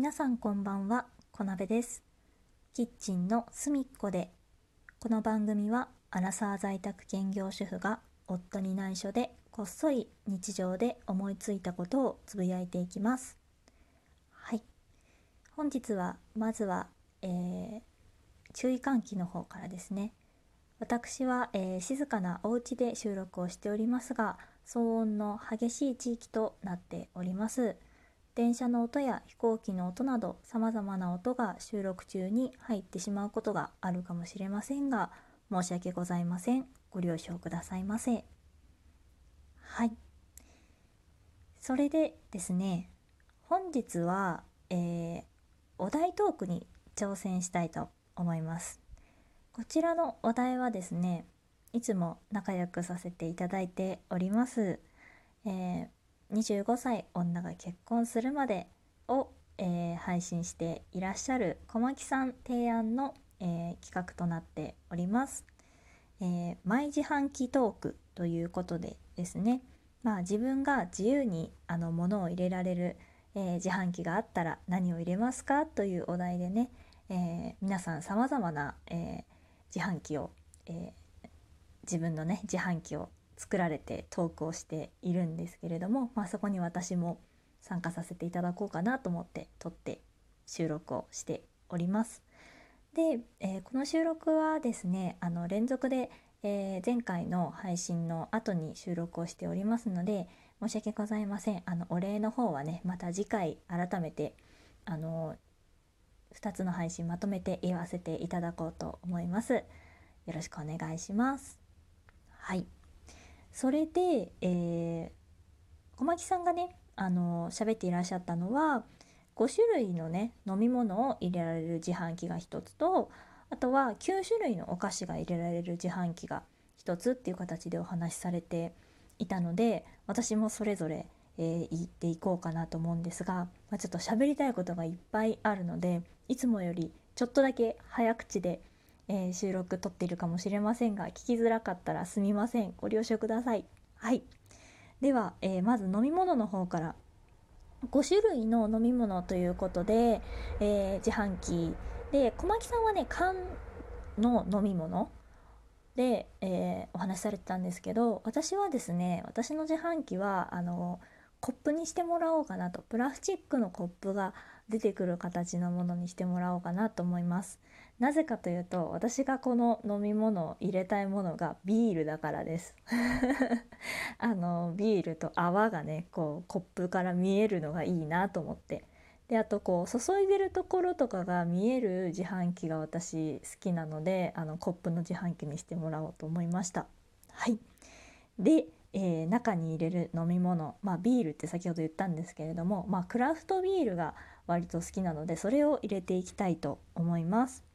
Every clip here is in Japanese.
皆さんこんばんは、こなべです。キッチンの隅っこで、この番組はアラサー在宅兼業主婦が夫に内緒でこっそり日常で思いついたことをつぶやいていきます。はい。本日はまずは、えー注意喚起の方からですね。私は、えー静かなお家で収録をしておりますが騒音の激しい地域となっております電車の音や飛行機の音などさまざまな音が収録中に入ってしまうことがあるかもしれませんが申し訳ございません。ご了承くださいませ。はい。それでですね本日は、えーお題トークに挑戦したいと思います。こちらのお題はですねいつも仲良くさせていただいております、えー25歳女が結婚するまでを、えー配信していらっしゃる小牧さん提案の、えー企画となっております、えーマイ自販機トークということでですね。まあ自分が自由にあの物を入れられる、えー自販機があったら何を入れますかというお題でね、えー皆さんさまざまな、えー自販機を、え自分のね自販機を作られてトークをしているんですけれども、まあ、そこに私も参加させていただこうかなと思って撮って収録をしております。で、えーこの収録はですねあの連続で、えー前回の配信の後に収録をしておりますので申し訳ございませんあのお礼の方はねまた次回改めてあの2つの配信まとめて言わせていただこうと思います。よろしくお願いします。はい。それで、えー、小牧さんがね、あの喋っていらっしゃったのは、5種類のね、飲み物を入れられる自販機が1つと、あとは9種類のお菓子が入れられる自販機が1つっていう形でお話しされていたので、私もそれぞれ、えー言っていこうかなと思うんですが、まあ、ちょっと喋りたいことがいっぱいあるので、いつもよりちょっとだけ早口でえー収録撮っているかもしれませんが聞きづらかったらすみません。ご了承ください。はい。では、えーまず飲み物の方から。5種類の飲み物ということで、えー自販機。で小牧さんはね缶の飲み物。で、えお話しされてたんですけど私はですね私の自販機はあのコップにしてもらおうかなと。プラスチックのコップが出てくる形のものにしてもらおうかなと思います。なぜかというと私がこの飲み物を入れたいものがビールだからです。あのビールと泡がねこうコップから見えるのがいいなと思って。であとこう注いでるところとかが見える自販機が私好きなのであのコップの自販機にしてもらおうと思いました。はい。で、えー中に入れる飲み物まあビールって先ほど言ったんですけれどもまあクラフトビールが割と好きなのでそれを入れていきたいと思います。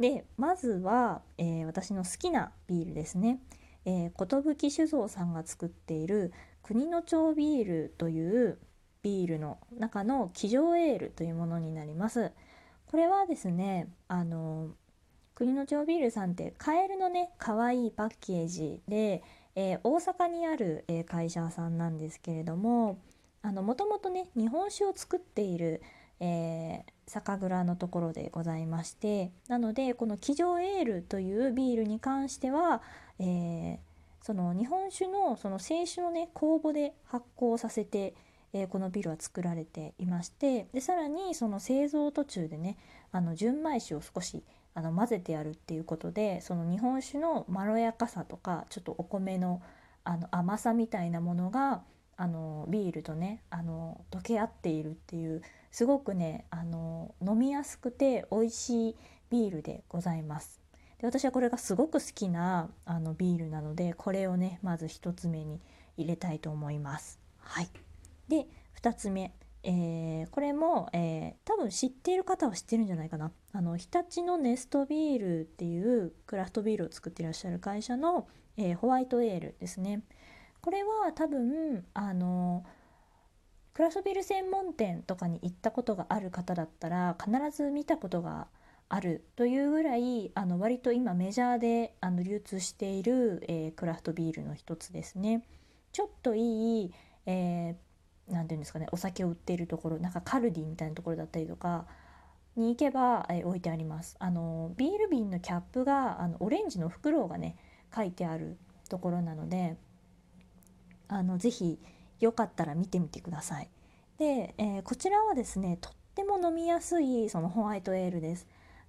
でまずは、えー私の好きなビールですね、えー、寿酒造さんが作っている国の町ビールというビールの中の騎乗エールというものになります。これはですねあの国の町ビールさんってカエルのね可愛いパッケージで、えー大阪にある、えー会社さんなんですけれどもあのもともとね日本酒を作っている、えー酒蔵のところでございましてなのでこの騎乗エールというビールに関しては、えーその日本酒のその清酒のね酵母で発酵させて、えーこのビールは作られていましてでさらにその製造途中でねあの純米酒を少しあの混ぜてやるっていうことでその日本酒のまろやかさとかちょっとお米のあの甘さみたいなものがあのビールとねあの溶け合っているっていうすごくねあの飲みやすくて美味しいビールでございます。で私はこれがすごく好きなあのビールなのでこれをねまず1つ目に入れたいと思います。はい、で2つ目、えーこれも、えー多分知っている方は知ってるんじゃないかなあの日立のネストビールっていうクラフトビールを作っていらっしゃる会社の、えーホワイトエールですね。これは多分あのクラフトビール専門店とかに行ったことがある方だったら必ず見たことがあるというぐらいあの割と今メジャーであの流通している、えークラフトビールの一つですね。ちょっといい、えー何て言うんですかねお酒を売っているところなんかカルディみたいなところだったりとかに行けば、え置いてありますあのビール瓶のキャップがあのオレンジの袋がね書いてあるところなのであのぜひよかったら見てみてください。で、えー、こちらはですねとっても飲みやすいそのホワイトエールです。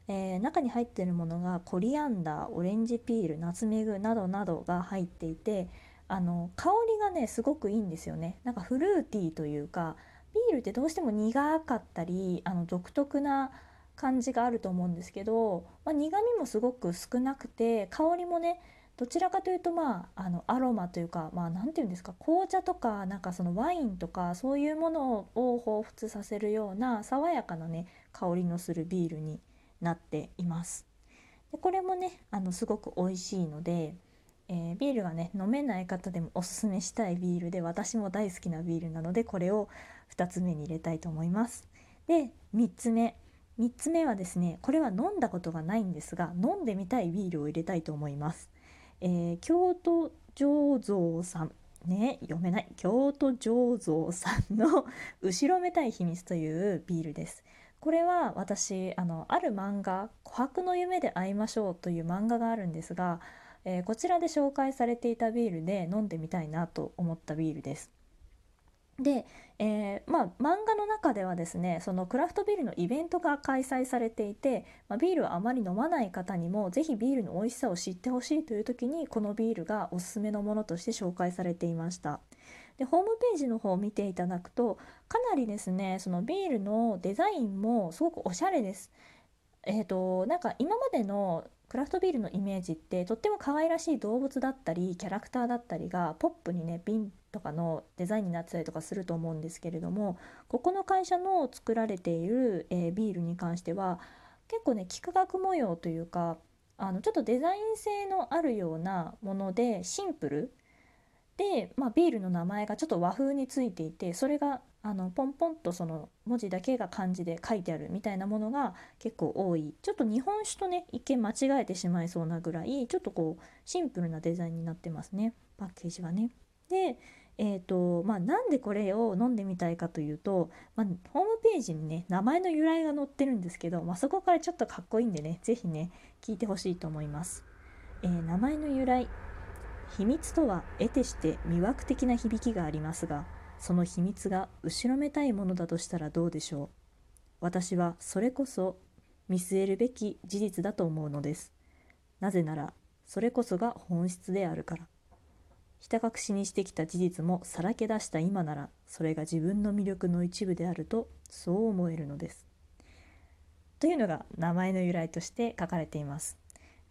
えー、中に入っているものがコリアンダーオレンジピールナツメグなどなどが入っていてあの香りがねすごくいいんですよね。なんかフルーティーというかビールってどうしても苦かったりあの独特な感じがあると思うんですけど、まあ、苦みもすごく少なくて香りもねどちらかというとまああのアロマというかまあ何て言うんですか紅茶とかなんかそのワインとかそういうものを彷彿させるような爽やかなね香りのするビールになっています。でこれもねあのすごく美味しいので、えー、ビールがね飲めない方でもおすすめしたいビールで私も大好きなビールなのでこれを2つ目に入れたいと思います。で3つ目3つ目はですねこれは飲んだことがないんですが飲んでみたいビールを入れたいと思います。えー、京都醸造さんね読めない京都醸造さんの後ろめたい秘密というビールです。これは私あのある漫画「琥珀の夢で会いましょう」という漫画があるんですが、えー、こちらで紹介されていたビールで飲んでみたいなと思ったビールです。で、えー、まあ、漫画の中ではですねそのクラフトビールのイベントが開催されていて、まあ、ビールをあまり飲まない方にも是非ビールの美味しさを知ってほしいという時にこのビールがおすすめのものとして紹介されていました。でホームページの方を見ていただくとかなりですねそのビールのデザインもすごくおしゃれです。えーと、なんか今までのクラフトビールのイメージってとっても可愛らしい動物だったりキャラクターだったりがポップにね瓶とかのデザインになってたりとかすると思うんですけれどもここの会社の作られている、えー、ビールに関しては結構ね幾何学模様というかあのちょっとデザイン性のあるようなものでシンプル。で、まあ、ビールの名前がちょっと和風についていてそれがあのポンポンとその文字だけが漢字で書いてあるみたいなものが結構多い。ちょっと日本酒とね一見間違えてしまいそうなぐらいちょっとこうシンプルなデザインになってますね。パッケージはね。でえーとまあ、なんでこれを飲んでみたいかというと、まあ、ホームページにね名前の由来が載ってるんですけど、まあ、そこからちょっとかっこいいんでね是非ね聞いてほしいと思います。えー、名前の由来秘密とは得てして魅惑的な響きがありますがその秘密が後ろめたいものだとしたらどうでしょう。私はそれこそ見据えるべき事実だと思うのです。なぜならそれこそが本質であるから。ひた隠しにしてきた事実もさらけ出した今ならそれが自分の魅力の一部であるとそう思えるのですというのが名前の由来として書かれています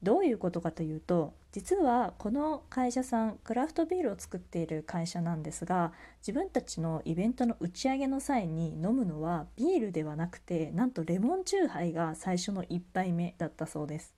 どういうことかというと実はこの会社さんクラフトビールを作っている会社なんですが自分たちのイベントの打ち上げの際に飲むのはビールではなくてなんとレモンチューハイが最初の1杯目だったそうです。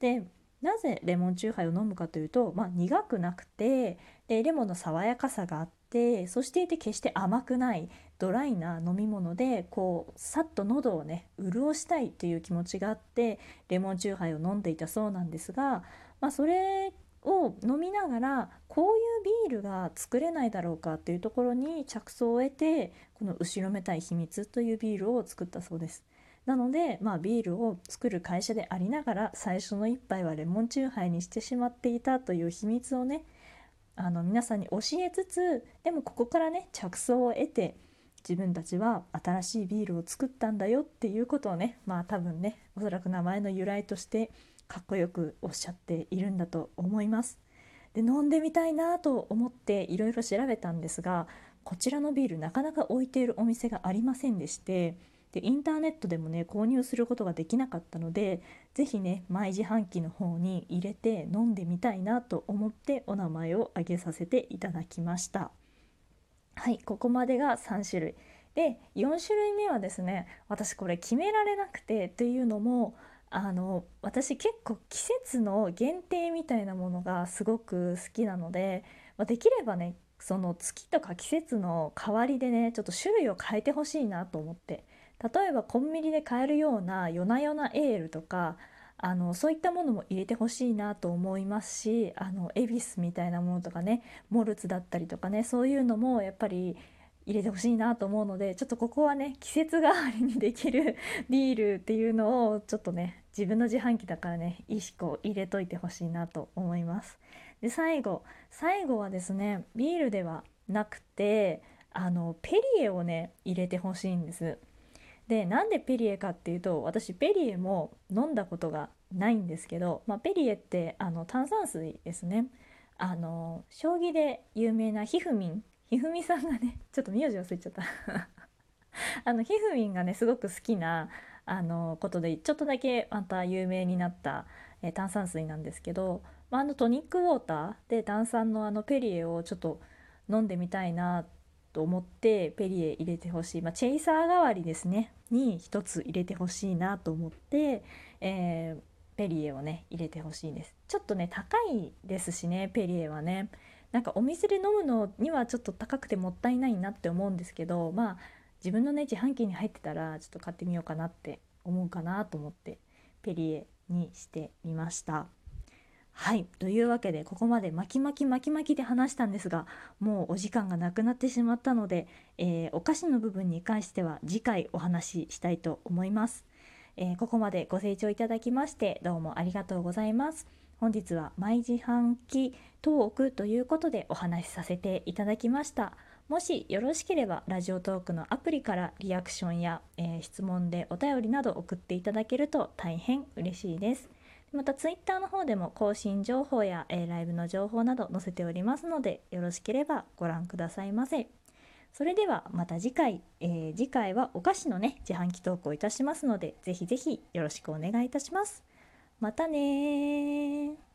でなぜレモンチューハイを飲むかというと、まあ、苦くなくてでレモンの爽やかさがあってそしていて決して甘くないドライな飲み物でこうさっと喉をね潤したいという気持ちがあってレモンチューハイを飲んでいたそうなんですが、まあ、それを飲みながらこういうビールが作れないだろうかというところに着想を得てこの後ろめたい秘密というビールを作ったそうです。なので、まあ、ビールを作る会社でありながら最初の一杯はレモンチューハイにしてしまっていたという秘密をねあの皆さんに教えつつでもここからね着想を得て自分たちは新しいビールを作ったんだよっていうことをねまあ多分ねおそらく名前の由来としてかっこよくおっしゃっているんだと思います。で飲んでみたいなと思っていろいろ調べたんですがこちらのビールなかなか置いているお店がありませんでしてでインターネットでもね購入することができなかったので是非ね毎自販機の方に入れて飲んでみたいなと思ってお名前を挙げさせていただきました。はいここまでが3種類。で4種類目はですね私これ決められなくてというのもあの私結構季節の限定みたいなものがすごく好きなので、ま、できればねその月とか季節の代わりでねちょっと種類を変えてほしいなと思って例えばコンビニで買えるような夜な夜なエールとかあのそういったものも入れてほしいなと思いますしあの恵比寿みたいなものとかねモルツだったりとかねそういうのもやっぱり入れてほしいなと思うのでちょっとここはね季節代わりにできる ビールっていうのをちょっとね自分の自販機だからね意識を入れといてほしいなと思います。で最後最後はですねビールではなくてあのペリエをね入れてほしいんです。でなんでペリエかっていうと私ペリエも飲んだことがないんですけど、まあ、ペリエってあの炭酸水ですね。あの将棋で有名なひふみん。ひふみさんがね ちょっと名字忘れちゃった。あのひふみんがねすごく好きなあのことでちょっとだけまた有名になった、え炭酸水なんですけど、まあ、あのトニックウォーターで炭酸のあのペリエをちょっと飲んでみたいなっと思ってペリエ入れてほしい、まあ、チェイサー代わりですね。に一つ入れてほしいなと思って、えー、ペリエをね入れてほしいです。ちょっとね高いですしねペリエはね。なんかお店で飲むのにはちょっと高くてもったいないなって思うんですけどまあ自分のね自販機に入ってたらちょっと買ってみようかなって思うかなと思ってペリエにしてみました。はいというわけでここまで巻き巻き巻き巻きで話したんですがもうお時間がなくなってしまったので、えー、お菓子の部分に関しては次回お話ししたいと思います。えー、ここまでご清聴いただきましてどうもありがとうございます。本日は毎自販機トークということでお話しさせていただきました。もしよろしければラジオトークのアプリからリアクションや、えー、質問でお便りなど送っていただけると大変嬉しいです。またツイッターの方でも更新情報や、え、ライブの情報など載せておりますのでよろしければご覧くださいませ。それではまた次回、えー、次回はお菓子のね自販機投稿いたしますのでぜひぜひよろしくお願いいたします。またね